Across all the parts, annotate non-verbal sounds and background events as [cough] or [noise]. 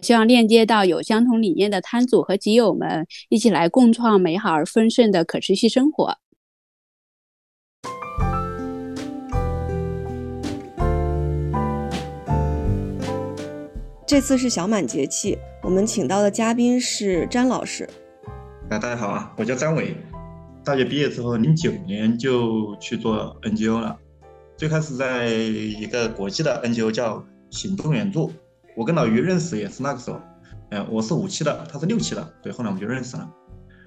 希望链接到有相同理念的摊主和集友们，一起来共创美好而丰盛的可持续生活。这次是小满节气，我们请到的嘉宾是詹老师。啊，大家好啊，我叫张伟。大学毕业之后，零九年就去做 NGO 了，最开始在一个国际的 NGO 叫行动援助。我跟老于认识也是那个时候，嗯，我是五期的，他是六期的，对，后来我们就认识了。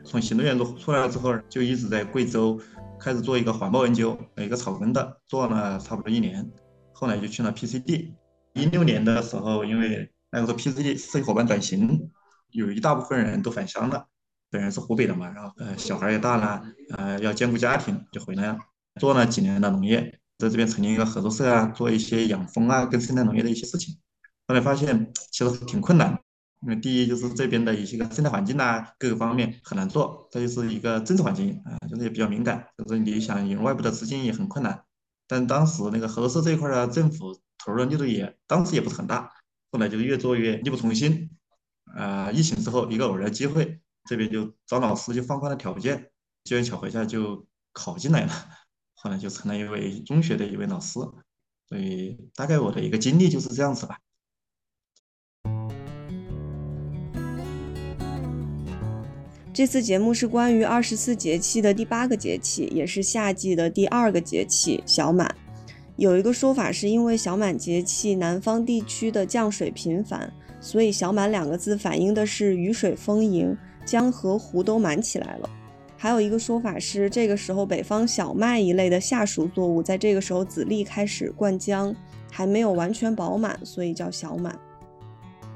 从行动院出出来了之后，就一直在贵州开始做一个环保研究，一个草根的，做了差不多一年，后来就去了 PCD。一六年的时候，因为那个时候 PCD 社区伙伴转型，有一大部分人都返乡了，本人是湖北的嘛，然后呃小孩也大了，呃要兼顾家庭，就回来了，做了几年的农业，在这边成立一个合作社啊，做一些养蜂啊跟生态农业的一些事情。后来发现其实挺困难，因为第一就是这边的一些个生态环境呐，各个方面很难做；再就是一个政治环境啊，就是也比较敏感，就是你想引入外部的资金也很困难。但当时那个合作社这一块儿啊，政府投入的力度也当时也不是很大。后来就越做越力不从心。啊，疫情之后一个偶然机会，这边就找老师就放宽了条件，机缘巧合下就考进来了。[laughs] 后来就成了一位中学的一位老师。所以大概我的一个经历就是这样子吧。这次节目是关于二十四节气的第八个节气，也是夏季的第二个节气小满。有一个说法是因为小满节气南方地区的降水频繁，所以小满两个字反映的是雨水丰盈，江河湖都满起来了。还有一个说法是这个时候北方小麦一类的夏熟作物在这个时候籽粒开始灌浆，还没有完全饱满，所以叫小满。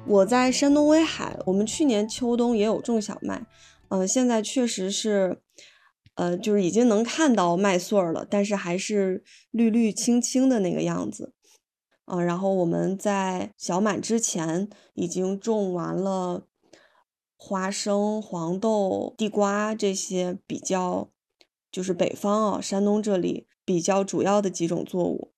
我在山东威海，我们去年秋冬也有种小麦。嗯，现在确实是，呃，就是已经能看到麦穗儿了，但是还是绿绿青青的那个样子。嗯，然后我们在小满之前已经种完了花生、黄豆、地瓜这些比较，就是北方啊，山东这里比较主要的几种作物。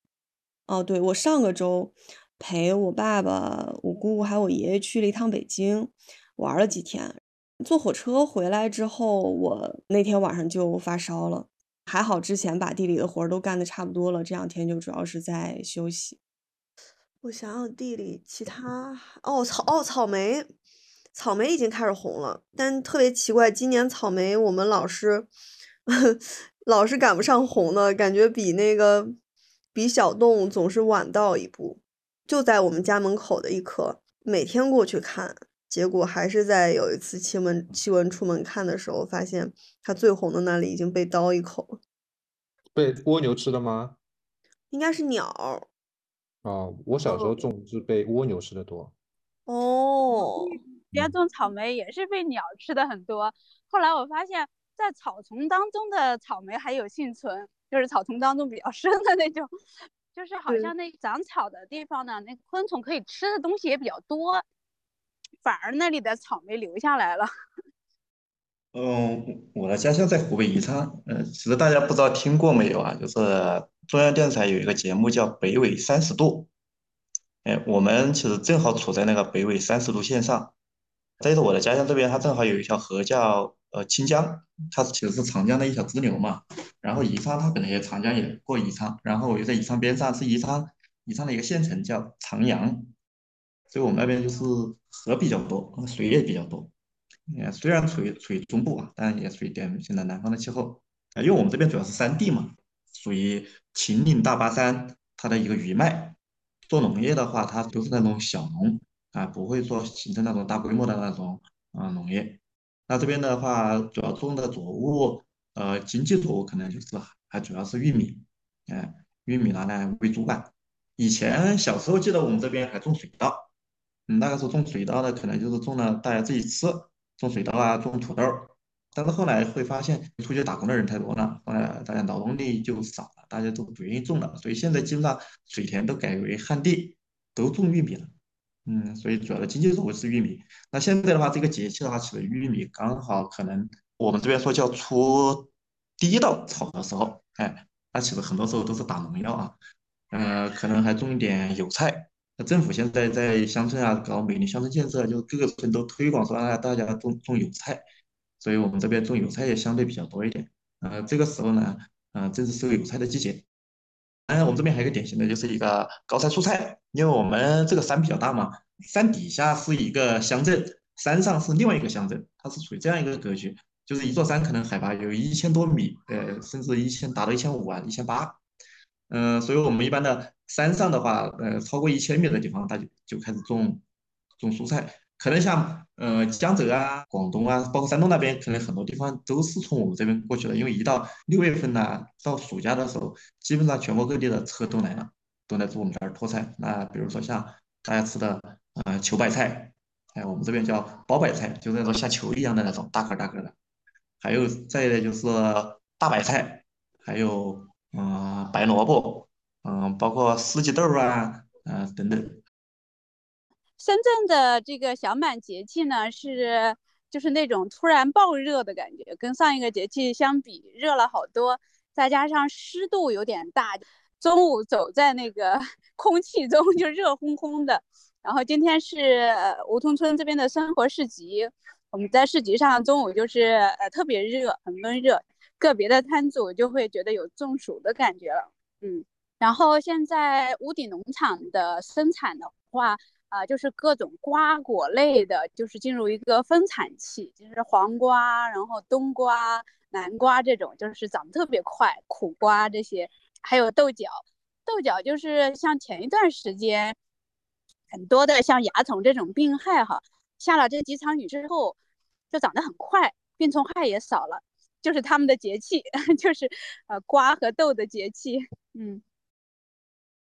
哦，对，我上个周陪我爸爸、我姑姑还有我爷爷去了一趟北京，玩了几天。坐火车回来之后，我那天晚上就发烧了，还好之前把地里的活儿都干的差不多了，这两天就主要是在休息。我想想地里其他哦草哦草莓，草莓已经开始红了，但特别奇怪，今年草莓我们老是 [laughs] 老是赶不上红的感觉，比那个比小洞总是晚到一步。就在我们家门口的一棵，每天过去看。结果还是在有一次气温气温出门看的时候，发现它最红的那里已经被刀一口了。被蜗牛吃的吗？应该是鸟。哦，我小时候种是被蜗牛吃的多。哦，[laughs] 家种草莓也是被鸟吃的很多。后来我发现，在草丛当中的草莓还有幸存，就是草丛当中比较深的那种，[laughs] 就是好像那长草的地方呢，那昆虫可以吃的东西也比较多。反而那里的草莓留下来了。[laughs] 嗯，我的家乡在湖北宜昌。嗯，其实大家不知道听过没有啊？就是中央电视台有一个节目叫《北纬三十度》。哎，我们其实正好处在那个北纬三十度线上。再就是我的家乡这边，它正好有一条河叫呃清江，它其实是长江的一条支流嘛。然后宜昌它本来也长江也过宜昌，然后我又在宜昌边上，是宜昌宜昌的一个县城叫长阳。所以我们那边就是河比较多，水也比较多。嗯，虽然处于处于中部啊，但也属于典型的南方的气候啊。因为我们这边主要是山地嘛，属于秦岭大巴山它的一个余脉，做农业的话，它都是那种小农啊，不会说形成那种大规模的那种啊农业。那这边的话，主要种的作物，呃，经济作物可能就是还主要是玉米，哎，玉米拿来喂猪吧。以前小时候记得我们这边还种水稻，嗯，那个时候种水稻的可能就是种了大家自己吃，种水稻啊，种土豆。但是后来会发现出去打工的人太多了，后来大家劳动力就少了，大家都不愿意种了，所以现在基本上水田都改为旱地，都种玉米了。嗯，所以主要的经济作物是玉米。那现在的话，这个节气的话，其实玉米刚好可能我们这边说叫出第一道草的时候，哎，那其实很多时候都是打农药啊，呃，可能还种一点油菜。那政府现在在乡村啊搞美丽乡村建设，就各个村都推广说让大家种种油菜。所以我们这边种油菜也相对比较多一点，呃，这个时候呢，呃，正是收油菜的季节。嗯，我们这边还有一个典型的就是一个高山蔬菜，因为我们这个山比较大嘛，山底下是一个乡镇，山上是另外一个乡镇，它是属于这样一个格局，就是一座山可能海拔有一千多米，呃，甚至一千达到一千五啊，一千八。嗯，所以我们一般的山上的话，呃，超过一千米的地方，它就就开始种种蔬菜。可能像呃江浙啊、广东啊，包括山东那边，可能很多地方都是从我们这边过去的。因为一到六月份呐，到暑假的时候，基本上全国各地的车都来了，都来我们这儿拖菜。那比如说像大家吃的呃球白菜，哎，我们这边叫包白菜，就是那种像球一样的那种大颗大颗的。还有再一个就是大白菜，还有嗯白萝卜，嗯，包括四季豆啊，嗯等等。深圳的这个小满节气呢，是就是那种突然暴热的感觉，跟上一个节气相比热了好多，再加上湿度有点大，中午走在那个 [laughs] 空气中就热烘烘的。然后今天是梧桐村这边的生活市集，我们在市集上中午就是呃特别热，很闷热，个别的摊主就会觉得有中暑的感觉了。嗯，然后现在屋顶农场的生产的话。啊，就是各种瓜果类的，就是进入一个分产期，就是黄瓜，然后冬瓜、南瓜这种，就是长得特别快。苦瓜这些，还有豆角，豆角就是像前一段时间很多的像蚜虫这种病害哈，下了这几场雨之后，就长得很快，病虫害也少了，就是他们的节气，[laughs] 就是呃瓜和豆的节气，嗯。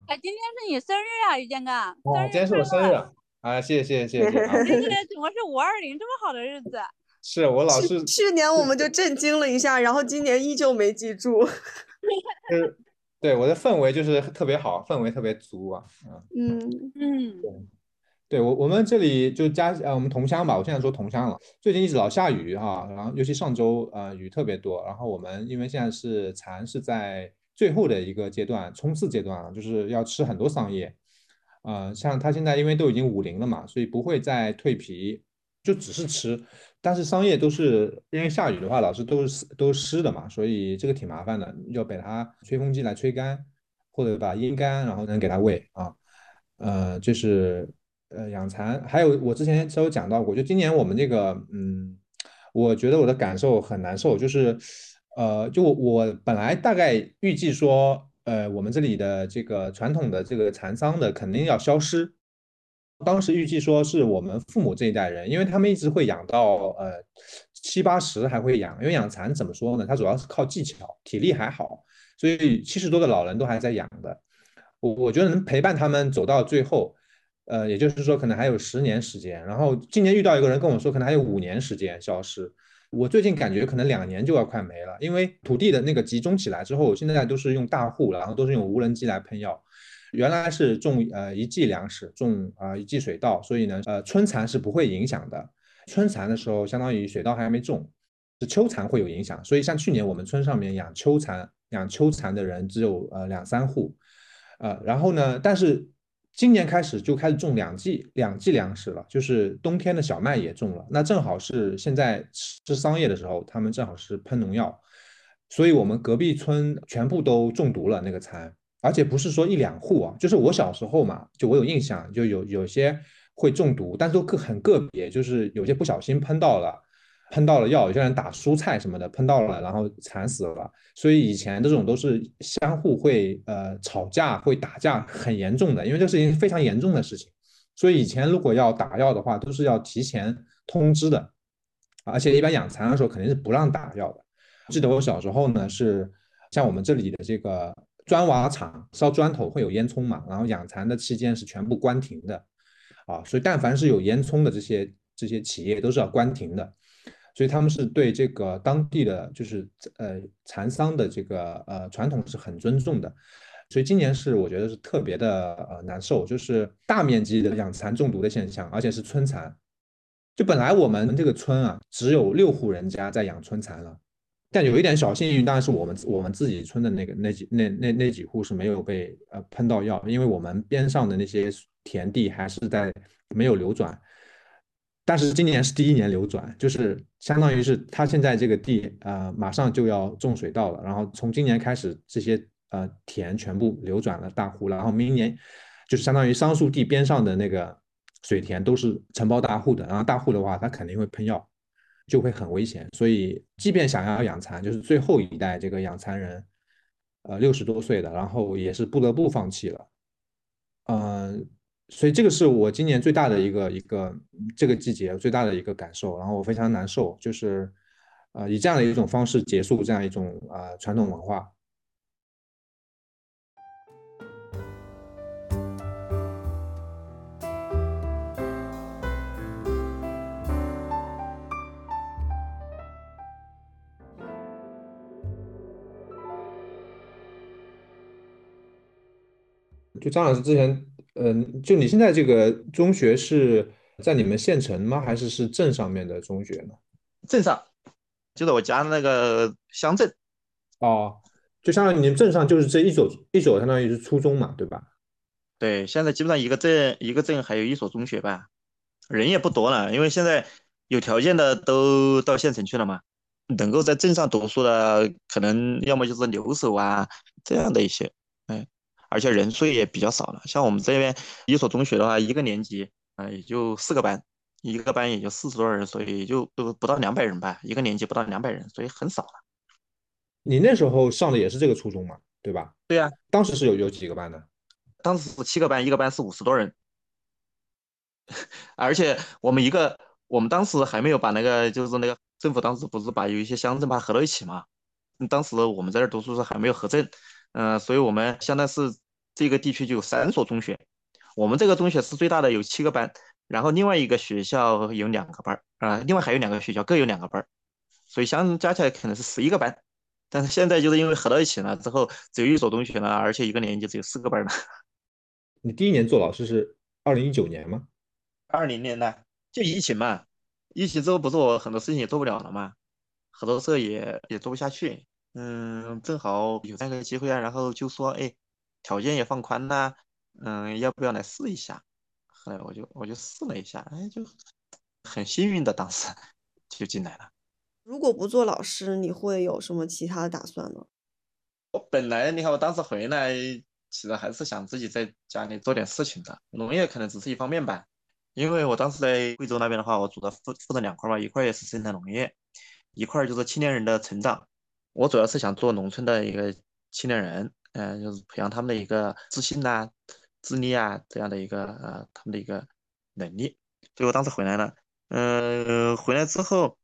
哎，今天是你生日啊，于建哥！哦，今天是我生日啊！谢谢谢谢谢谢！今 [laughs] 天怎么是五二零这么好的日子？是我老是去年我们就震惊了一下，然后今年依旧没记住。[laughs] 是，对我的氛围就是特别好，氛围特别足啊！嗯嗯，对，对我我们这里就家呃我们同乡吧，我现在说同乡了。最近一直老下雨哈，然后尤其上周呃雨特别多，然后我们因为现在是蚕是在。最后的一个阶段，冲刺阶段啊，就是要吃很多桑叶，呃，像它现在因为都已经五零了嘛，所以不会再蜕皮，就只是吃。但是桑叶都是因为下雨的话，老是都是都湿的嘛，所以这个挺麻烦的，要给它吹风机来吹干，或者把阴干，然后能给它喂啊。呃，就是呃养蚕，还有我之前稍微讲到过，就今年我们这个，嗯，我觉得我的感受很难受，就是。呃，就我本来大概预计说，呃，我们这里的这个传统的这个蚕桑的肯定要消失。当时预计说是我们父母这一代人，因为他们一直会养到呃七八十还会养，因为养蚕怎么说呢？它主要是靠技巧，体力还好，所以七十多的老人都还在养的。我我觉得能陪伴他们走到最后，呃，也就是说可能还有十年时间。然后今年遇到一个人跟我说，可能还有五年时间消失。我最近感觉可能两年就要快没了，因为土地的那个集中起来之后，现在都是用大户，然后都是用无人机来喷药。原来是种呃一季粮食，种啊一季水稻，所以呢呃春蚕是不会影响的。春蚕的时候，相当于水稻还没种，是秋蚕会有影响。所以像去年我们村上面养秋蚕，养秋蚕的人只有呃两三户，呃然后呢，但是。今年开始就开始种两季两季粮食了，就是冬天的小麦也种了。那正好是现在吃桑叶的时候，他们正好是喷农药，所以我们隔壁村全部都中毒了那个蚕，而且不是说一两户啊，就是我小时候嘛，就我有印象，就有有些会中毒，但是都个很个别，就是有些不小心喷到了，喷到了药，有些人打蔬菜什么的喷到了，然后惨死了。所以以前这种都是相互会呃吵架、会打架，很严重的，因为这个事情非常严重的事情。所以以前如果要打药的话，都是要提前通知的，而且一般养蚕的时候肯定是不让打药的。记得我小时候呢，是像我们这里的这个砖瓦厂烧砖头会有烟囱嘛，然后养蚕的期间是全部关停的，啊，所以但凡是有烟囱的这些这些企业都是要关停的。所以他们是对这个当地的就是呃蚕桑的这个呃传统是很尊重的，所以今年是我觉得是特别的呃难受，就是大面积的养蚕中毒的现象，而且是春蚕。就本来我们这个村啊只有六户人家在养春蚕了，但有一点小幸运，当然是我们我们自己村的那个那几那那那几户是没有被呃喷到药，因为我们边上的那些田地还是在没有流转。但是今年是第一年流转，就是相当于是他现在这个地呃马上就要种水稻了，然后从今年开始这些呃田全部流转了大户，然后明年就是相当于桑树地边上的那个水田都是承包大户的，然后大户的话他肯定会喷药，就会很危险。所以即便想要养蚕，就是最后一代这个养蚕人，呃六十多岁的，然后也是不得不放弃了，嗯。所以这个是我今年最大的一个一个这个季节最大的一个感受，然后我非常难受，就是，呃，以这样的一种方式结束这样一种啊传统文化。就张老师之前。嗯，就你现在这个中学是在你们县城吗？还是是镇上面的中学呢？镇上，就在我家那个乡镇。哦，就相当于你们镇上就是这一所一所，相当于是初中嘛，对吧？对，现在基本上一个镇一个镇还有一所中学吧，人也不多了，因为现在有条件的都到县城去了嘛，能够在镇上读书的，可能要么就是留守啊这样的一些。而且人数也比较少了，像我们这边一所中学的话，一个年级啊也就四个班，一个班也就四十多人，所以就都不到两百人吧，一个年级不到两百人，所以很少了。你那时候上的也是这个初中嘛，对吧？对呀，当时是有有几个班的？当时是七个班，一个班是五十多人，[laughs] 而且我们一个，我们当时还没有把那个，就是那个政府当时不是把有一些乡镇把它合到一起嘛？当时我们在这读书时还没有合镇，嗯，所以我们相当是。这个地区就有三所中学，我们这个中学是最大的，有七个班，然后另外一个学校有两个班啊，另外还有两个学校各有两个班所以相加起来可能是十一个班。但是现在就是因为合到一起了之后，只有一所中学了，而且一个年级只有四个班了。[laughs] 你第一年做老师是二零一九年吗？二零年的，就疫情嘛，疫情之后不是我很多事情也做不了了嘛，合作社也也做不下去，嗯，正好有那个机会啊，然后就说，哎。条件也放宽呐，嗯，要不要来试一下？后来我就我就试了一下，哎，就很幸运的当时 [laughs] 就进来了。如果不做老师，你会有什么其他的打算呢？我本来你看我当时回来，其实还是想自己在家里做点事情的，农业可能只是一方面吧。因为我当时在贵州那边的话，我主要负负责两块嘛，一块也是生产农业，一块就是青年人的成长。我主要是想做农村的一个青年人。嗯，就是培养他们的一个自信呐、自立啊这样的一个呃他们的一个能力。所以我当时回来了，嗯，回来之后，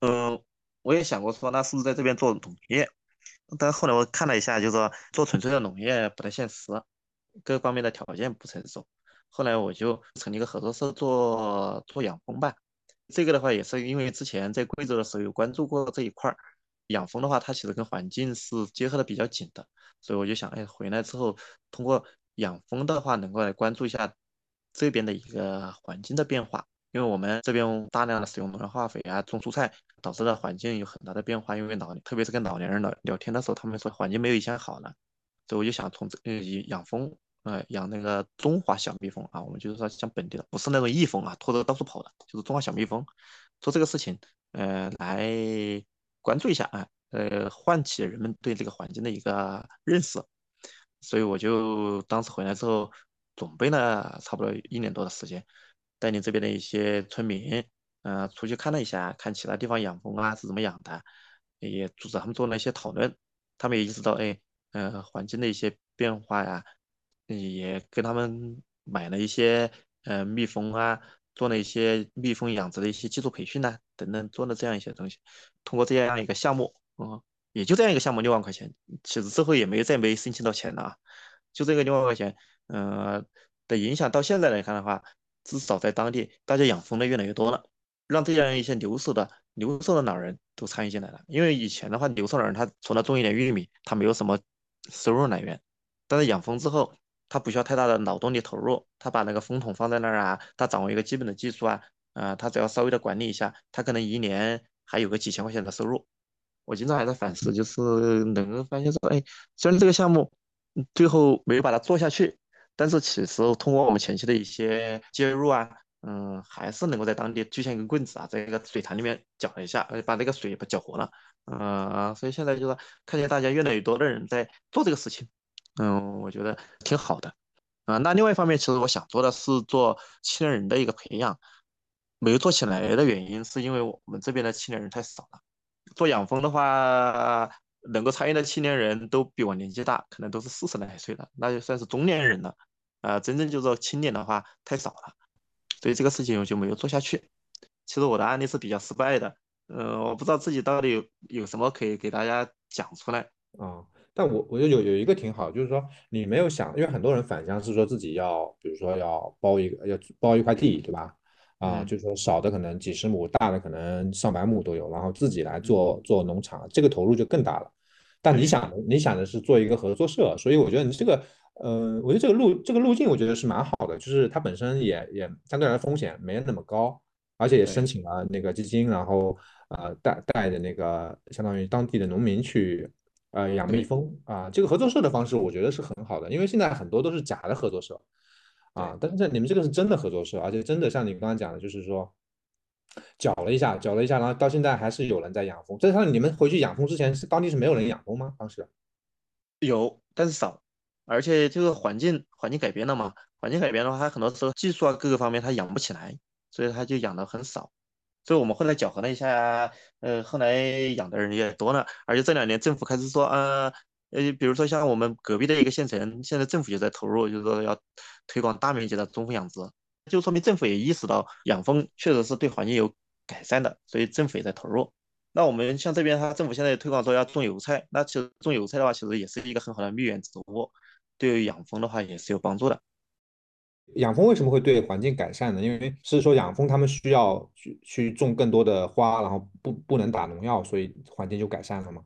嗯，我也想过说，那是不是在这边做农业？但后来我看了一下，就是说做纯粹的农业不太现实，各方面的条件不成熟。后来我就成立一个合作社做做养蜂吧。这个的话也是因为之前在贵州的时候有关注过这一块儿。养蜂的话，它其实跟环境是结合的比较紧的，所以我就想，哎，回来之后通过养蜂的话，能够来关注一下这边的一个环境的变化。因为我们这边大量的使用农药化肥啊，种蔬菜导致的环境有很大的变化。因为老，特别是跟老年人聊聊天的时候，他们说环境没有以前好了，所以我就想从这养蜂，呃养那个中华小蜜蜂啊，我们就是说像本地的，不是那种异蜂啊，拖着到处跑的，就是中华小蜜蜂，做这个事情，呃来。关注一下啊，呃，唤起人们对这个环境的一个认识，所以我就当时回来之后，准备了差不多一年多的时间，带领这边的一些村民呃，出去看了一下，看其他地方养蜂啊是怎么养的，也组织他们做了一些讨论，他们也意识到，哎，呃，环境的一些变化呀，也跟他们买了一些呃蜜蜂啊，做了一些蜜蜂养殖的一些技术培训呐，等等，做了这样一些东西，通过这样一个项目，嗯，也就这样一个项目六万块钱，其实之后也没再没申请到钱了啊，就这个六万块钱，呃的影响到现在来看的话，至少在当地大家养蜂的越来越多了。让这样一些留守的留守的老人都参与进来了，因为以前的话，留守老人他除了种一点玉米，他没有什么收入来源。但是养蜂之后，他不需要太大的劳动力投入，他把那个蜂桶放在那儿啊，他掌握一个基本的技术啊，啊，他只要稍微的管理一下，他可能一年还有个几千块钱的收入。我经常还在反思，就是能够发现说，哎，虽然这个项目最后没有把它做下去，但是其实通过我们前期的一些介入啊。嗯，还是能够在当地锯下一根棍子啊，在一个水潭里面搅一下，把那个水把搅活了。嗯，所以现在就是看见大家越来越多的人在做这个事情，嗯，我觉得挺好的。啊，那另外一方面，其实我想做的是做青年人的一个培养，没有做起来的原因是因为我们这边的青年人太少了。做养蜂的话，能够参与的青年人都比我年纪大，可能都是四十来岁了，那就算是中年人了。啊，真正就做青年的话太少了。所以这个事情我就没有做下去。其实我的案例是比较失败的，嗯，我不知道自己到底有有什么可以给大家讲出来啊。但我我就有有一个挺好，就是说你没有想，因为很多人返乡是说自己要，比如说要包一个要包一块地，对吧？啊，就是说少的可能几十亩，大的可能上百亩都有，然后自己来做做农场，这个投入就更大了。但你想你想的是做一个合作社，所以我觉得你这个。呃，我觉得这个路这个路径我觉得是蛮好的，就是它本身也也相对来说风险没那么高，而且也申请了那个基金，然后呃带带着那个相当于当地的农民去呃养蜜蜂啊，这个合作社的方式我觉得是很好的，因为现在很多都是假的合作社啊，但是你们这个是真的合作社，而且真的像你刚刚讲的，就是说搅了一下，搅了一下，然后到现在还是有人在养蜂。这像你们回去养蜂之前是当地是没有人养蜂吗？当时有，但是少。而且这个环境环境改变了嘛，环境改变的话，它很多时候技术啊各个方面它养不起来，所以它就养的很少。所以我们后来搅和了一下，呃，后来养的人也多了。而且这两年政府开始说，呃，呃，比如说像我们隔壁的一个县城，现在政府也在投入，就是说要推广大面积的中蜂养殖，就说明政府也意识到养蜂确实是对环境有改善的，所以政府也在投入。那我们像这边，它政府现在推广说要种油菜，那其实种油菜的话，其实也是一个很好的蜜源植物。对于养蜂的话也是有帮助的。养蜂为什么会对环境改善呢？因为是说养蜂他们需要去去种更多的花，然后不不能打农药，所以环境就改善了吗？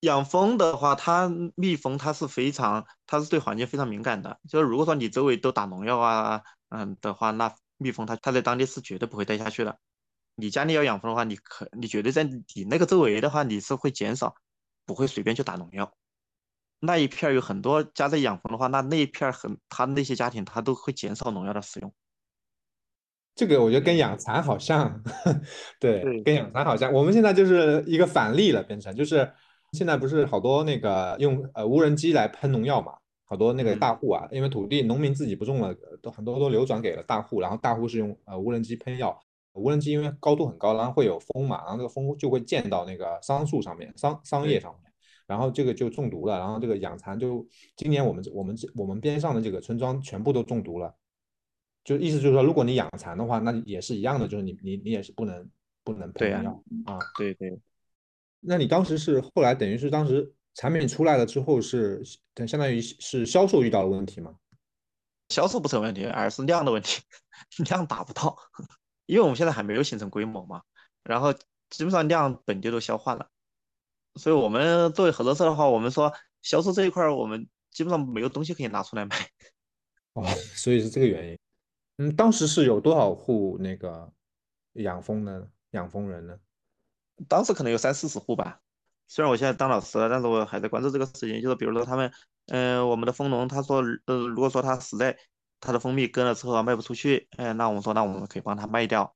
养蜂的话，它蜜蜂它是非常，它是对环境非常敏感的。就是如果说你周围都打农药啊，嗯的话，那蜜蜂它它在当地是绝对不会待下去的。你家里要养蜂的话，你可你绝对在你那个周围的话，你是会减少，不会随便去打农药。那一片有很多家在养蜂的话，那那一片很，他那些家庭他都会减少农药的使用。这个我觉得跟养蚕好像，[laughs] 对，跟养蚕好像。我们现在就是一个反例了，变成就是现在不是好多那个用呃无人机来喷农药嘛，好多那个大户啊，因为土地农民自己不种了，都很多都流转给了大户，然后大户是用呃无人机喷药，无人机因为高度很高，然后会有风嘛，然后那个风就会溅到那个桑树上面、桑桑叶上面。然后这个就中毒了，然后这个养蚕就今年我们我们我们边上的这个村庄全部都中毒了，就意思就是说，如果你养蚕的话，那也是一样的，就是你你你也是不能不能喷药啊。对对。那你当时是后来等于是当时产品出来了之后是等相当于是销售遇到了问题吗？销售不成问题，而是量的问题，[laughs] 量达不到，因为我们现在还没有形成规模嘛，然后基本上量本地都消化了。所以，我们作为合作社的话，我们说销售这一块儿，我们基本上没有东西可以拿出来卖。哦，[laughs] 所以是这个原因。嗯，当时是有多少户那个养蜂的养蜂人呢？当时可能有三四十户吧。虽然我现在当老师了，但是我还在关注这个事情。就是比如说他们，嗯，我们的蜂农他说，呃，如果说他实在他的蜂蜜跟了之后卖不出去，哎，那我们说，那我们可以帮他卖掉。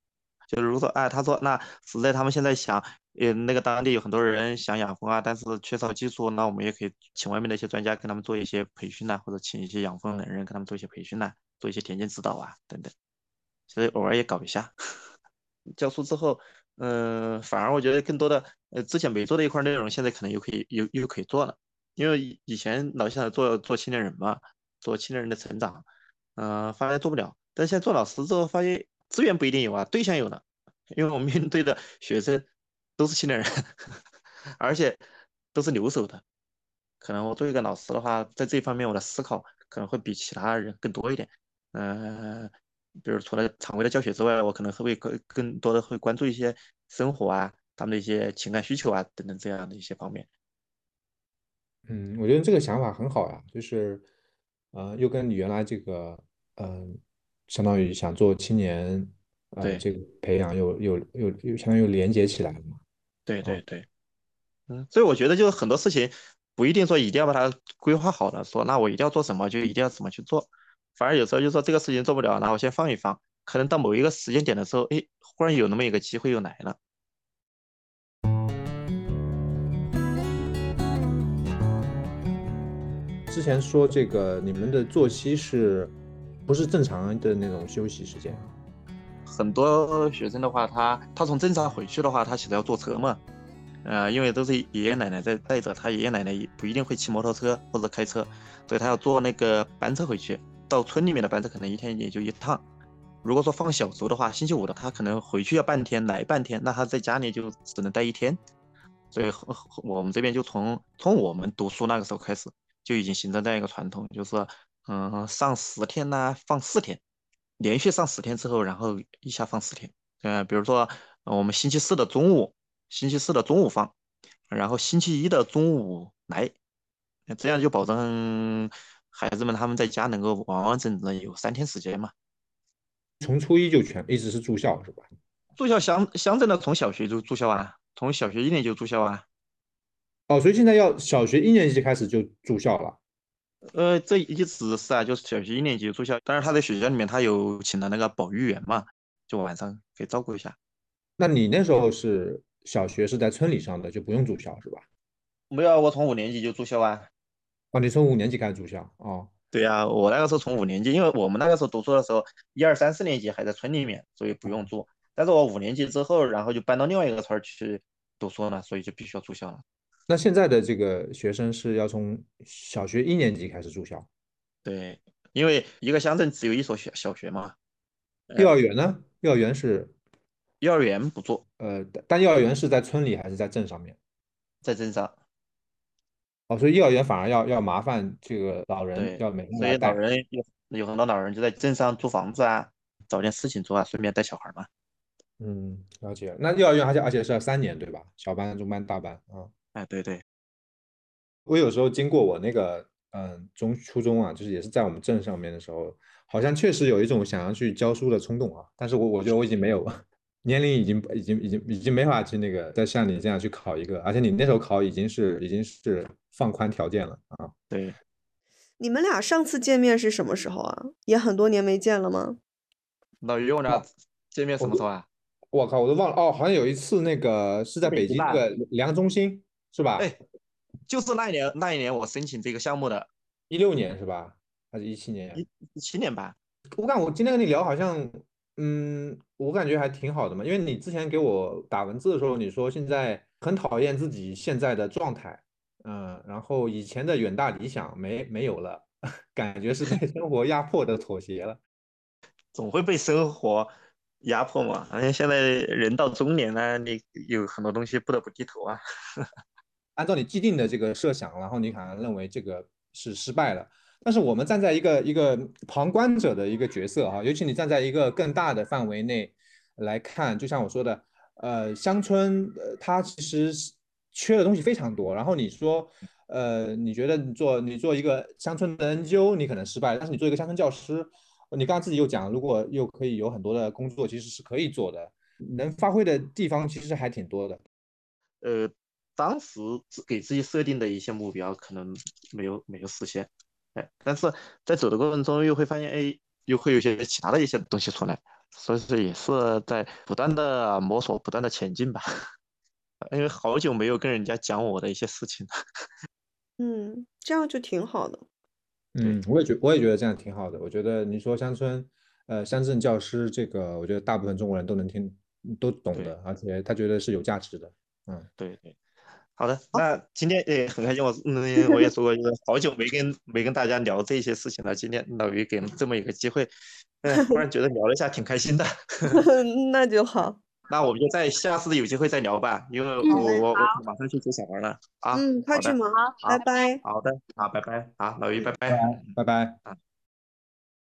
就是如果说，哎，他说那实在他们现在想。呃，那个当地有很多人想养蜂啊，但是缺少技术，那我们也可以请外面的一些专家跟他们做一些培训呐，或者请一些养蜂的人跟他们做一些培训呐，做一些田间指导啊等等，所以偶尔也搞一下。[laughs] 教书之后，嗯，反而我觉得更多的，呃，之前没做的一块内容，现在可能又可以又又可以做了。因为以前老现在做做青年人嘛，做青年人的成长，嗯，发现做不了。但现在做老师之后，发现资源不一定有啊，对象有了。因为我们面对的学生都是青年人，[laughs] 而且都是留守的。可能我作为一个老师的话，在这方面我的思考可能会比其他人更多一点。嗯，比如除了常规的教学之外，我可能会更更多的会关注一些生活啊，他们的一些情感需求啊等等这样的一些方面。嗯，我觉得这个想法很好呀，就是，呃，又跟你原来这个，嗯，相当于想做青年，呃，这个培养又又又又相当于连接起来了嘛。对对对，嗯，所以我觉得就是很多事情不一定说一定要把它规划好了，说那我一定要做什么就一定要怎么去做，反而有时候就说这个事情做不了，那我先放一放，可能到某一个时间点的时候，哎，忽然有那么一个机会又来了。之前说这个你们的作息是，不是正常的那种休息时间？很多学生的话，他他从镇上回去的话，他其实要坐车嘛，呃，因为都是爷爷奶奶在带着，他爷爷奶奶不一定会骑摩托车或者开车，所以他要坐那个班车回去。到村里面的班车可能一天也就一趟。如果说放小周的话，星期五的他可能回去要半天，来半天，那他在家里就只能待一天。所以我们这边就从从我们读书那个时候开始。就已经形成这样一个传统，就是，嗯，上十天呢，放四天，连续上十天之后，然后一下放四天。嗯，比如说，我们星期四的中午，星期四的中午放，然后星期一的中午来，这样就保证孩子们他们在家能够完完整整的有三天时间嘛。从初一就全一直是住校是吧？住校乡乡镇的从小学就住校啊，从小学一年级就住校啊。哦，所以现在要小学一年级开始就住校了。呃，这一直是啊，就是小学一年级就住校。但是他在学校里面，他有请了那个保育员嘛，就晚上可以照顾一下。那你那时候是小学是在村里上的，就不用住校是吧？没有，我从五年级就住校啊。哦，你从五年级开始住校？哦，对呀，我那个时候从五年级，因为我们那个时候读书的时候，一二三四年级还在村里面，所以不用住。但是我五年级之后，然后就搬到另外一个村去读书了，所以就必须要住校了。那现在的这个学生是要从小学一年级开始住校，对，因为一个乡镇只有一所小小学嘛。幼儿园呢？幼儿园是幼儿园不做，呃，但幼儿园是在村里还是在镇上面？在镇上。哦，所以幼儿园反而要要麻烦这个老人要每天所以老人有有很多老人就在镇上租房子啊，找点事情做啊，顺便带小孩嘛。嗯，了解。那幼儿园而且而且是要三年对吧？小班、中班、大班啊。哎，对对，我有时候经过我那个嗯中初中啊，就是也是在我们镇上面的时候，好像确实有一种想要去教书的冲动啊。但是我我觉得我已经没有 [laughs] 年龄，已经已经已经已经没法去那个再像你这样去考一个，而且你那时候考已经是已经是放宽条件了啊。对，你们俩上次见面是什么时候啊？也很多年没见了吗？老于，我俩见面什么时候啊？我靠，我都忘了哦，好像有一次那个是在北京的梁中心。是吧？哎，就是那一年，那一年我申请这个项目的，一六年是吧？还是一七年？一一七年吧。我感我今天跟你聊，好像，嗯，我感觉还挺好的嘛。因为你之前给我打文字的时候，你说现在很讨厌自己现在的状态，嗯，然后以前的远大理想没没有了，[laughs] 感觉是被 [laughs] 生活压迫的妥协了。总会被生活压迫嘛。而且现在人到中年呢，你有很多东西不得不低头啊。[laughs] 按照你既定的这个设想，然后你可能认为这个是失败了。但是我们站在一个一个旁观者的一个角色啊，尤其你站在一个更大的范围内来看，就像我说的，呃，乡村呃它其实缺的东西非常多。然后你说，呃，你觉得你做你做一个乡村的 NGO，你可能失败，但是你做一个乡村教师，你刚刚自己又讲，如果又可以有很多的工作，其实是可以做的，能发挥的地方其实还挺多的，呃。当时给自己设定的一些目标可能没有没有实现，哎，但是在走的过程中又会发现，哎，又会有些其他的一些东西出来，所以说也是在不断的摸索，不断的前进吧。因为好久没有跟人家讲我的一些事情了。[laughs] 嗯，这样就挺好的。嗯，我也觉我也觉得这样挺好的。我觉得你说乡村，呃，乡镇教师这个，我觉得大部分中国人都能听都懂的，而且他觉得是有价值的。嗯，对对，好的，那今天也很开心，我嗯我也说过，就是好久没跟没跟大家聊这些事情了，今天老于给了这么一个机会，嗯，[laughs] 忽然觉得聊了一下挺开心的。[laughs] 那就好。那我们就在下次有机会再聊吧，因为我嗯我我马上去接小孩了啊。嗯，快去忙，好拜拜。好的，好，拜拜，好，老于拜拜。拜拜啊。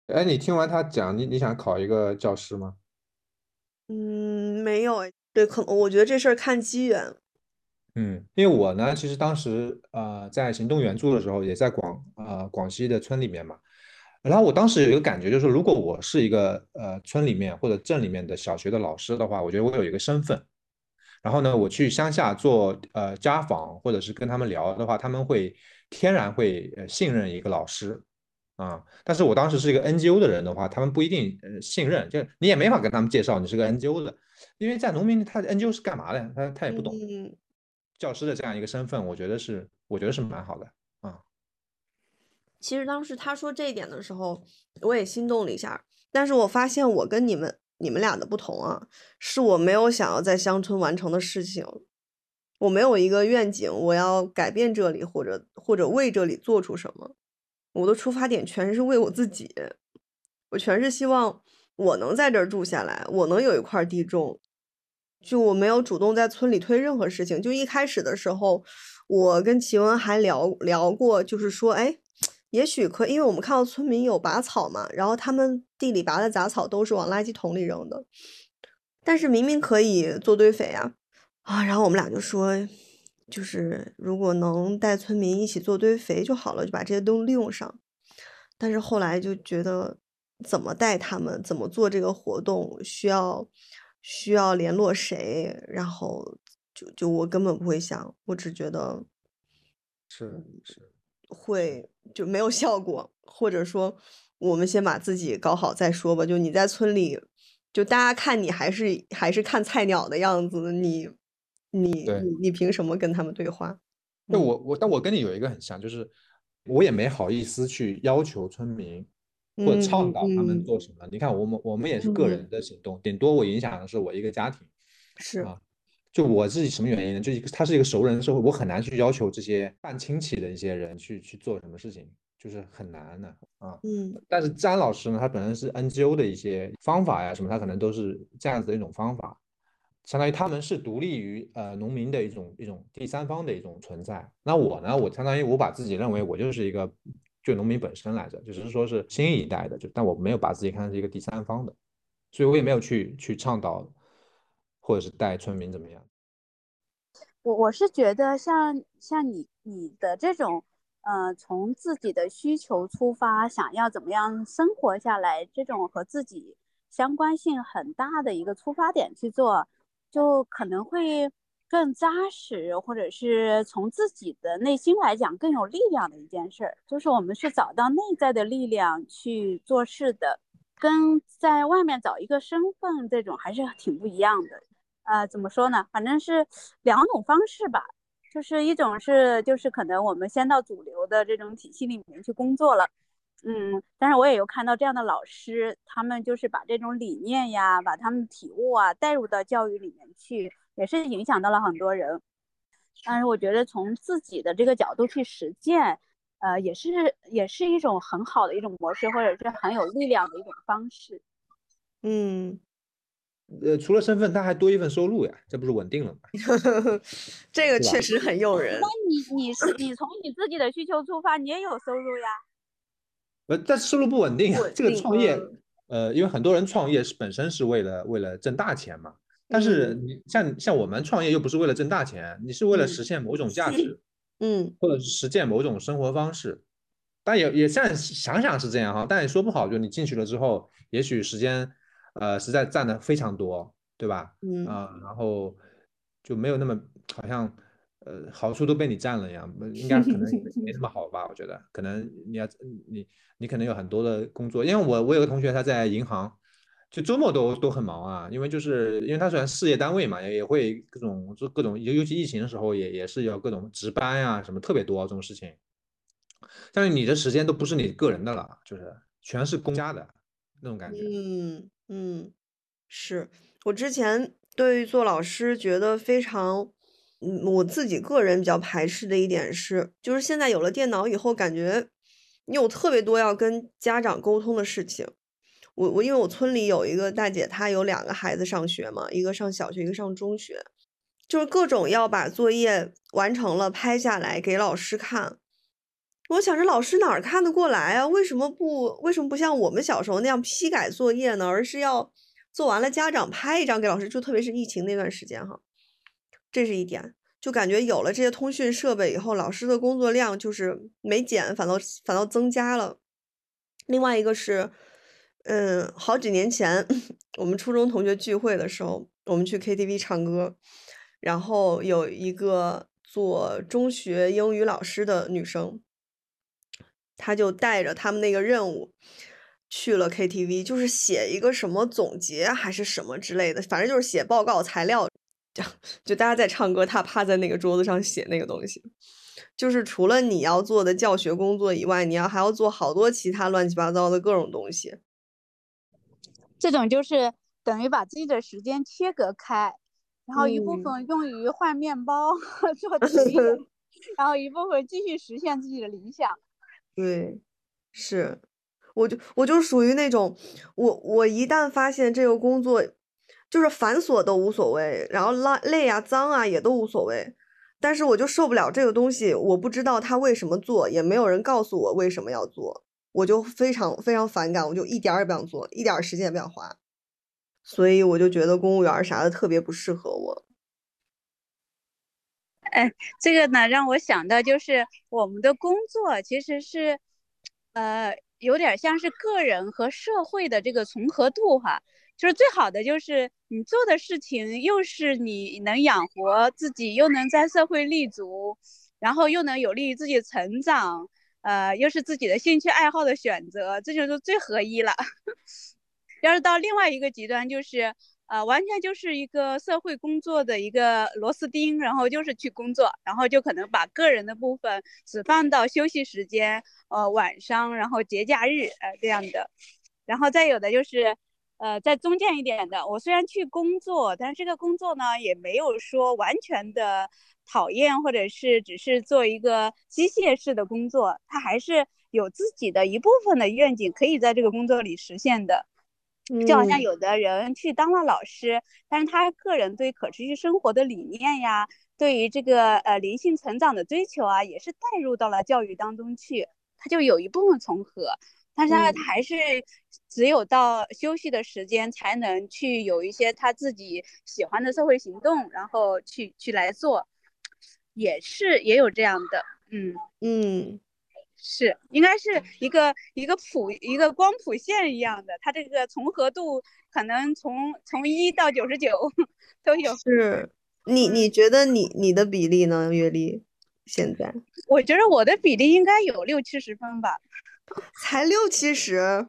哎，你听完他讲，你你想考一个教师吗？嗯，没有哎，对，可能我觉得这事儿看机缘。嗯，因为我呢，其实当时呃在行动援助的时候，也在广呃广西的村里面嘛。然后我当时有一个感觉，就是如果我是一个呃村里面或者镇里面的小学的老师的话，我觉得我有一个身份。然后呢，我去乡下做呃家访，或者是跟他们聊的话，他们会天然会呃信任一个老师啊。但是我当时是一个 NGO 的人的话，他们不一定呃信任，就你也没法跟他们介绍你是个 NGO 的，因为在农民他 NGO 是干嘛的，他他也不懂。嗯，教师的这样一个身份，我觉得是我觉得是蛮好的啊。其实当时他说这一点的时候，我也心动了一下。但是我发现我跟你们你们俩的不同啊，是我没有想要在乡村完成的事情，我没有一个愿景，我要改变这里，或者或者为这里做出什么。我的出发点全是为我自己，我全是希望我能在这儿住下来，我能有一块地种。就我没有主动在村里推任何事情。就一开始的时候，我跟奇文还聊聊过，就是说，哎，也许可以，因为我们看到村民有拔草嘛，然后他们地里拔的杂草都是往垃圾桶里扔的，但是明明可以做堆肥啊，啊，然后我们俩就说，就是如果能带村民一起做堆肥就好了，就把这些都利用上。但是后来就觉得，怎么带他们，怎么做这个活动，需要需要联络谁，然后就就我根本不会想，我只觉得是是，会就没有效果，或者说我们先把自己搞好再说吧。就你在村里，就大家看你还是还是看菜鸟的样子，你你你你凭什么跟他们对话？那我我但我跟你有一个很像，就是我也没好意思去要求村民或者倡导他们嗯做什么。你看我们我们也是个人的行动，顶多我影响的是我一个家庭。是啊就我自己什么原因呢？就一个他是一个熟人的社会，我很难去要求这些半亲戚的一些人去去做什么事情，就是很难的啊。嗯但是詹老师呢，他本身是 NGO 的一些方法呀什么，他可能都是这样子的一种方法，相当于他们是独立于呃农民的一种一种第三方的一种存在。那我呢，我相当于我把自己认为我就是一个就农民本身来着，就只是说是新一代的，就但我没有把自己看成是一个第三方的，所以我也没有去去倡导或者是带村民怎么样。我我是觉得像像你你的这种，呃，从自己的需求出发，想要怎么样生活下来，这种和自己相关性很大的一个出发点去做，就可能会更扎实，或者是从自己的内心来讲更有力量的一件事儿。就是我们是找到内在的力量去做事的，跟在外面找一个身份这种还是挺不一样的。呃，怎么说呢？反正是两种方式吧，就是一种是就是可能我们先到主流的这种体系里面去工作了，嗯，但是我也有看到这样的老师，他们就是把这种理念呀，把他们体悟啊带入到教育里面去，也是影响到了很多人。但是我觉得从自己的这个角度去实践，呃，也是也是一种很好的一种模式，或者是很有力量的一种方式。嗯，呃，除了身份，他还多一份收入呀，这不是稳定了吗？[laughs] 这个确实很诱人那。你你是你从你自己的需求出发，你也有收入呀。呃，但是收入不稳定。这个创业嗯，呃，因为很多人创业是本身是为了为了挣大钱嘛，但是嗯你像像我们创业又不是为了挣大钱，你是为了嗯实现某种价值，嗯或者是实践某种生活方式。但也也这样想想是这样哈，但也说不好，就你进去了之后，也许时间呃实在占的非常多，对吧？嗯啊、然后就没有那么好像呃好处都被你占了一样，应该可能没没那么好吧？我觉得可能你要你你可能有很多的工作，因为我我有个同学他在银行，就周末都都很忙啊，因为就是因为他虽然事业单位嘛，也也会各种就各种尤尤其疫情的时候也也是有各种值班呀、什么特别多这种事情，但是你的时间都不是你个人的了，就是全是公家的那种感觉。嗯嗯，是我之前对于做老师觉得非常，嗯，我自己个人比较排斥的一点是，就是现在有了电脑以后，感觉你有特别多要跟家长沟通的事情。我我因为我村里有一个大姐，她有两个孩子上学嘛，一个上小学，一个上中学，就是各种要把作业完成了拍下来给老师看。我想着老师哪儿看得过来啊？为什么不为什么不像我们小时候那样批改作业呢？而是要做完了家长拍一张给老师，就特别是疫情那段时间哈，这是一点。就感觉有了这些通讯设备以后，老师的工作量就是没减，反倒反倒增加了。另外一个是，嗯，好几年前 [laughs] 我们初中同学聚会的时候，我们去 KTV 唱歌，然后有一个做中学英语老师的女生。他就带着他们那个任务去了 KTV，就是写一个什么总结还是什么之类的，反正就是写报告材料。就就大家在唱歌，他趴在那个桌子上写那个东西。就是除了你要做的教学工作以外，你要还要做好多其他乱七八糟的各种东西。这种就是等于把自己的时间切割开，然后一部分用于换面包 [laughs] 做题，[laughs] 然后一部分继续实现自己的理想。对，是，我就我就属于那种，我我一旦发现这个工作就是繁琐都无所谓，然后累累啊脏啊也都无所谓，但是我就受不了这个东西，我不知道他为什么做，也没有人告诉我为什么要做，我就非常非常反感，我就一点儿也不想做，一点时间也不想花，所以我就觉得公务员啥的特别不适合我。哎，这个呢，让我想到就是我们的工作其实是，呃，有点像是个人和社会的这个重合度哈。就是最好的就是你做的事情又是你能养活自己，又能在社会立足，然后又能有利于自己成长，呃，又是自己的兴趣爱好的选择，这就是最合一了。[laughs] 要是到另外一个极端，就是。呃，完全就是一个社会工作的一个螺丝钉，然后就是去工作，然后就可能把个人的部分只放到休息时间，呃，晚上，然后节假日，呃，这样的。然后再有的就是，呃，在中间一点的，我虽然去工作，但是这个工作呢，也没有说完全的讨厌，或者是只是做一个机械式的工作，他还是有自己的一部分的愿景可以在这个工作里实现的。就好像有的人去当了老师，但是他个人对可持续生活的理念呀，对于这个呃灵性成长的追求啊，也是带入到了教育当中去，他就有一部分重合，但是他还是只有到休息的时间才能去有一些他自己喜欢的社会行动，然后去去来做，也是也有这样的，嗯。嗯。是，应该是一个一个谱一个光谱线一样的，它这个重合度可能从从一到九十九 [laughs] 都有。是，你你觉得你你的比例呢？阅历现在？我觉得我的比例应该有六七十分吧。[laughs] 才六七十，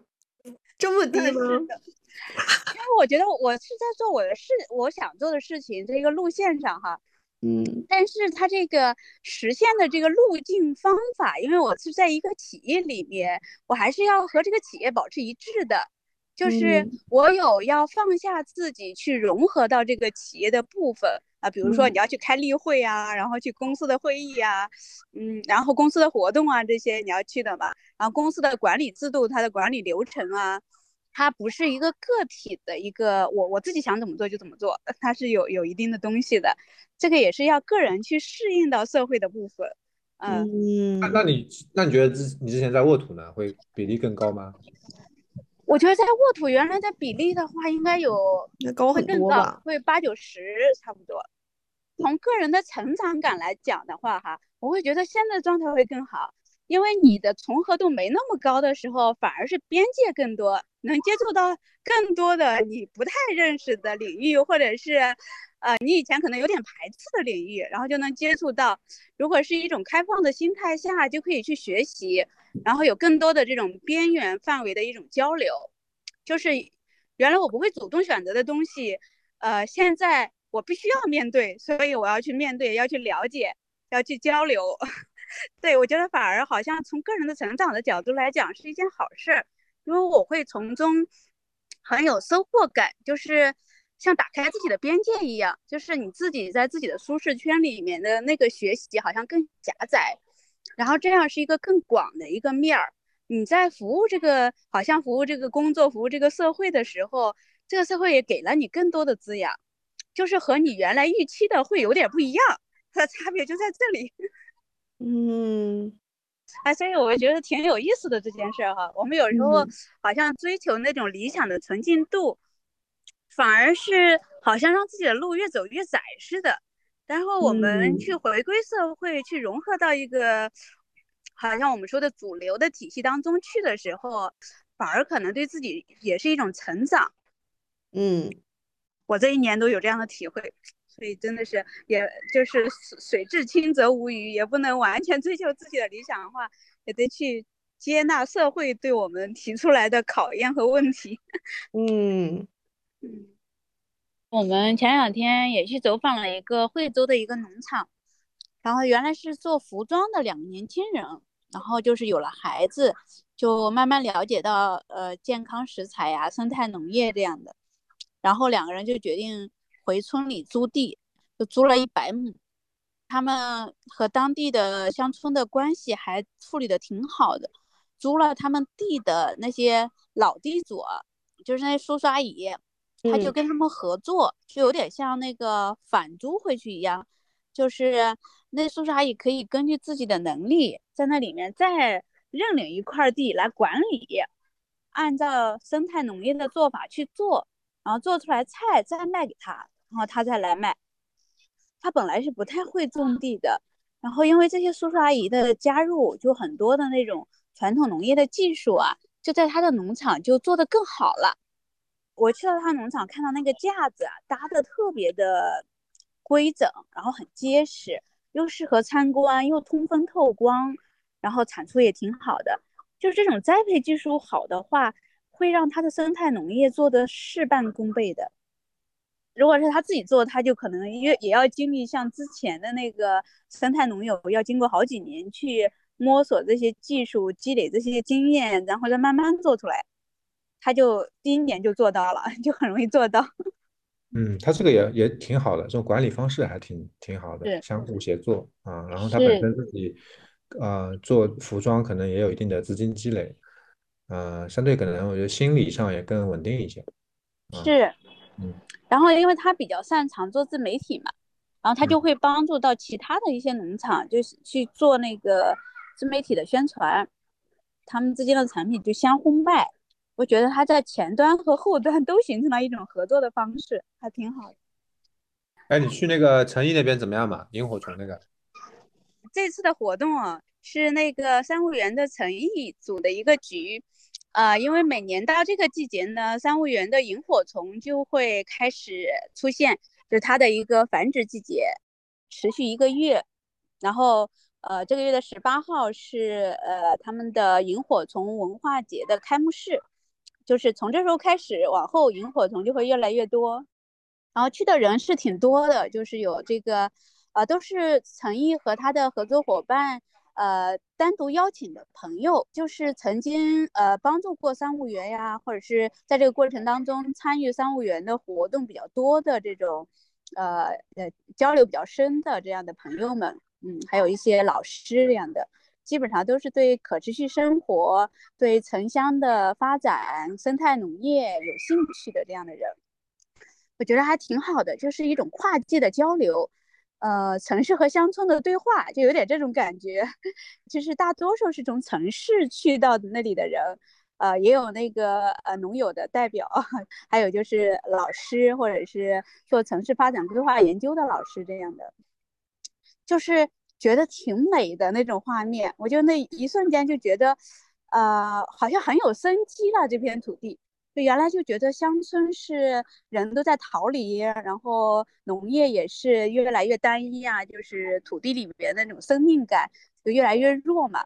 这么低吗？[laughs] 因为我觉得我是在做我的事，我想做的事情这个路线上哈。嗯，但是它这个实现的这个路径方法，因为我是在一个企业里面，我还是要和这个企业保持一致的，就是我有要放下自己去融合到这个企业的部分啊，比如说你要去开例会啊，然后去公司的会议啊，嗯，然后公司的活动啊这些你要去的嘛，然后公司的管理制度、它的管理流程啊。它不是一个个体的一个，我我自己想怎么做就怎么做，[laughs] 它是有有一定的东西的，这个也是要个人去适应到社会的部分。嗯，那那你那你觉得之你之前在沃土呢，会比例更高吗？我觉得在沃土原来的比例的话，应该有高很多吧，会八九十差不多。从个人的成长感来讲的话，哈，我会觉得现在状态会更好。因为你的重合度没那么高的时候，反而是边界更多，能接触到更多的你不太认识的领域，或者是，呃，你以前可能有点排斥的领域，然后就能接触到。如果是一种开放的心态下，就可以去学习，然后有更多的这种边缘范围的一种交流。就是原来我不会主动选择的东西，呃，现在我必须要面对，所以我要去面对，要去了解，要去交流。对，我觉得反而好像从个人的成长的角度来讲是一件好事儿，因为我会从中很有收获感。就是像打开自己的边界一样，就是你自己在自己的舒适圈里面的那个学习好像更狭窄，然后这样是一个更广的一个面儿。你在服务这个，好像服务这个工作、服务这个社会的时候，这个社会也给了你更多的滋养，就是和你原来预期的会有点不一样，它的差别就在这里。嗯，哎，所以我觉得挺有意思的这件事儿哈。我们有时候好像追求那种理想的纯净度。反而是好像让自己的路越走越窄似的，然后我们去回归社会，去融合到一个好像我们说的主流的体系当中去的时候，反而可能对自己也是一种成长。嗯，我这一年都有这样的体会，所以真的是，也就是水至清则无鱼，也不能完全追求自己的理想的话，也得去接纳社会对我们提出来的考验和问题。[laughs] 嗯。嗯，我们前两天也去走访了一个惠州的一个农场，然后原来是做服装的两个年轻人，然后就是有了孩子，就慢慢了解到呃健康食材呀、生态农业这样的，然后两个人就决定回村里租地，就租了一百亩，他们和当地的乡村的关系还处理的挺好的，租了他们地的那些老地主，就是那叔叔阿姨。他就跟他们合作，就有点像那个返租回去一样，就是那叔叔阿姨可以根据自己的能力，在那里面再认领一块地来管理，按照生态农业的做法去做，然后做出来菜再卖给他，然后他再来卖。他本来是不太会种地的，然后因为这些叔叔阿姨的加入，就很多的那种传统农业的技术啊，就在他的农场就做得更好了。我去到他农场，看到那个架子啊，搭的特别的规整，然后很结实，又适合参观，又通风透光，然后产出也挺好的。就是这种栽培技术好的话，会让他的生态农业做的事半功倍的。如果是他自己做，他就可能也也要经历像之前的那个生态农友，要经过好几年去摸索这些技术，积累这些经验，然后再慢慢做出来。他就第一年就做到了，就很容易做到。[laughs] 嗯，他这个也也挺好的，这种管理方式还挺挺好的，相互协作啊。然后他本身自己呃做服装可能也有一定的资金积累，呃，相对可能我觉得心理上也更稳定一些。是，嗯。然后因为他比较擅长做自媒体嘛，然后他就会帮助到其他的一些农场，就是去做那个自媒体的宣传，他们之间的产品就相互卖。我觉得他在前端和后端都形成了一种合作的方式，还挺好的。哎，你去那个诚毅那边怎么样嘛？萤火虫那个？这次的活动啊，是那个三务园的诚毅组的一个局，呃，因为每年到这个季节呢，三务园的萤火虫就会开始出现，就是它的一个繁殖季节，持续一个月，然后。呃，这个月的十八号是呃他们的萤火虫文化节的开幕式，就是从这时候开始往后，萤火虫就会越来越多，然后去的人是挺多的，就是有这个，呃，都是陈毅和他的合作伙伴，呃，单独邀请的朋友，就是曾经呃帮助过商务园呀，或者是在这个过程当中参与商务园的活动比较多的这种，呃呃交流比较深的这样的朋友们。嗯，还有一些老师这样的，基本上都是对可持续生活、对城乡的发展、生态农业有兴趣的这样的人，我觉得还挺好的，就是一种跨界的交流，呃，城市和乡村的对话，就有点这种感觉。[laughs] 就是大多数是从城市去到那里的人，呃，也有那个呃农友的代表，[laughs] 还有就是老师或者是做城市发展规划研究的老师这样的。就是觉得挺美的那种画面，我就那一瞬间就觉得，呃，好像很有生机了这片土地。就原来就觉得乡村是人都在逃离，然后农业也是越来越单一啊，就是土地里面的那种生命感就越来越弱嘛。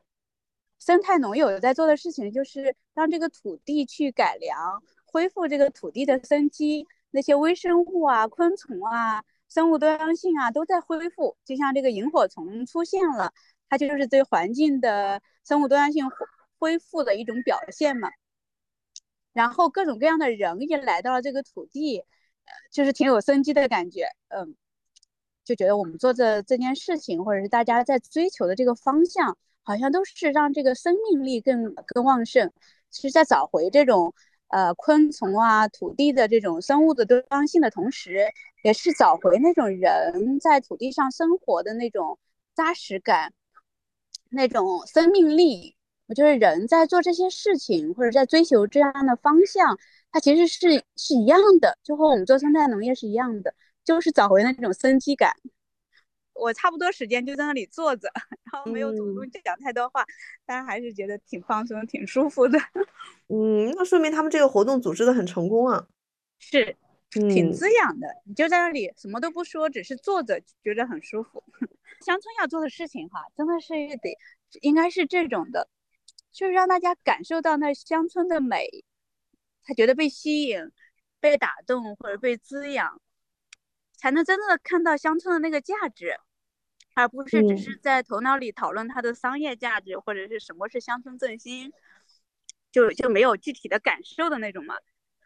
生态农友在做的事情就是让这个土地去改良，恢复这个土地的生机，那些微生物啊、昆虫啊。生物多样性啊，都在恢复，就像这个萤火虫出现了，它就是对环境的生物多样性恢恢复的一种表现嘛。然后各种各样的人也来到了这个土地，呃就是挺有生机的感觉，嗯，就觉得我们做的这件事情，或者是大家在追求的这个方向，好像都是让这个生命力更更旺盛，是在找回这种呃昆虫啊、土地的这种生物的多样性的同时，也是找回那种人在土地上生活的那种扎实感，那种生命力。我觉得人在做这些事情，或者在追求这样的方向。它其实是是一样的，就和我们做生态农业是一样的，就是找回那种生机感。我差不多时间就在那里坐着，[laughs] 然后没有主动讲太多话，大家还是觉得挺放松、挺舒服的。[laughs] 嗯，那说明他们这个活动组织的很成功啊。是，挺滋养的。你就在那里什么都不说，只是坐着，觉得很舒服。[laughs] 乡村要做的事情哈，真的是得应该是这种的，就是让大家感受到那乡村的美。他觉得被吸引、被打动或者被滋养，才能真正的看到乡村的那个价值，而不是只是在头脑里讨论它的商业价值或者是什么是乡村振兴，就就没有具体的感受的那种嘛。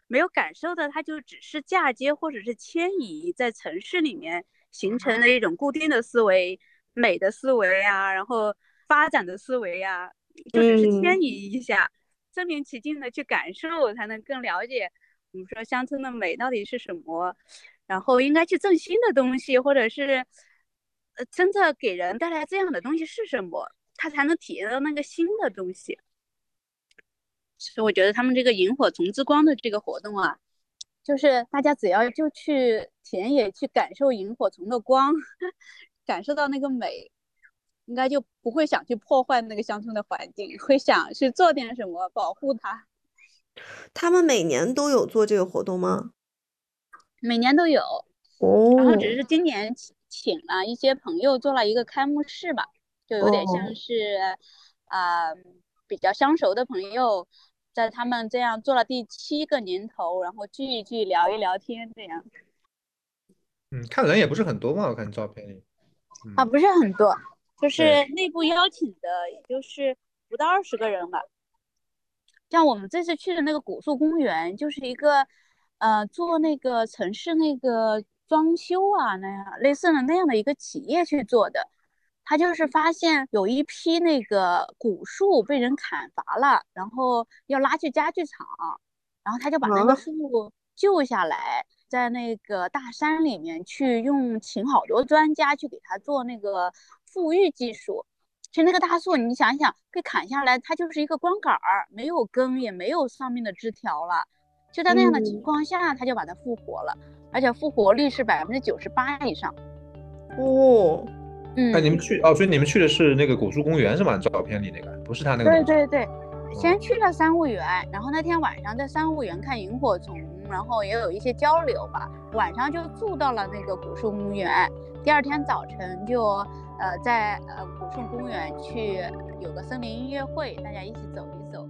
没有感受的，它就只是嫁接或者是迁移在城市里面形成的一种固定的思维、美的思维啊，然后发展的思维呀，就只是迁移一下。身临其境的去感受，才能更了解我们说乡村的美到底是什么，然后应该去挣新的东西，或者是呃真的给人带来这样的东西是什么，他才能体验到那个新的东西。所以我觉得他们这个萤火虫之光的这个活动啊，就是大家只要就去田野去感受萤火虫的光，[laughs] 感受到那个美。应该就不会想去破坏那个乡村的环境，会想去做点什么保护它。他们每年都有做这个活动吗？每年都有哦，然后只是今年请请了一些朋友做了一个开幕式吧，就有点像是啊比较相熟的朋友，在他们这样做了第七个年头，然后聚一聚聊一聊天这样。嗯，看人也不是很多嘛，我看照片里。啊，不是很多。就是内部邀请的，也就是不到二十个人吧。像我们这次去的那个古树公园，就是一个，呃，做那个城市那个装修啊，那样类似的那样的一个企业去做的。他就是发现有一批那个古树被人砍伐了，然后要拉去家具厂，然后他就把那个树救下来，在那个大山里面去用，请好多专家去给他做那个。富裕技术，其实那个大树，你想想，被砍下来，它就是一个光杆儿，没有根，也没有上面的枝条了。就在那样的情况下，它就把它复活了，而且复活率是百分之九十八以上。哦，嗯，哎，你们去哦，所以你们去的是那个古树公园是吗？照片里那个不是他那个？对对对，先去了三雾园，然后那天晚上在三雾园看萤火虫，然后也有一些交流吧。晚上就住到了那个古树公园，第二天早晨就。呃，在呃古树公园去有个森林音乐会，大家一起走一走。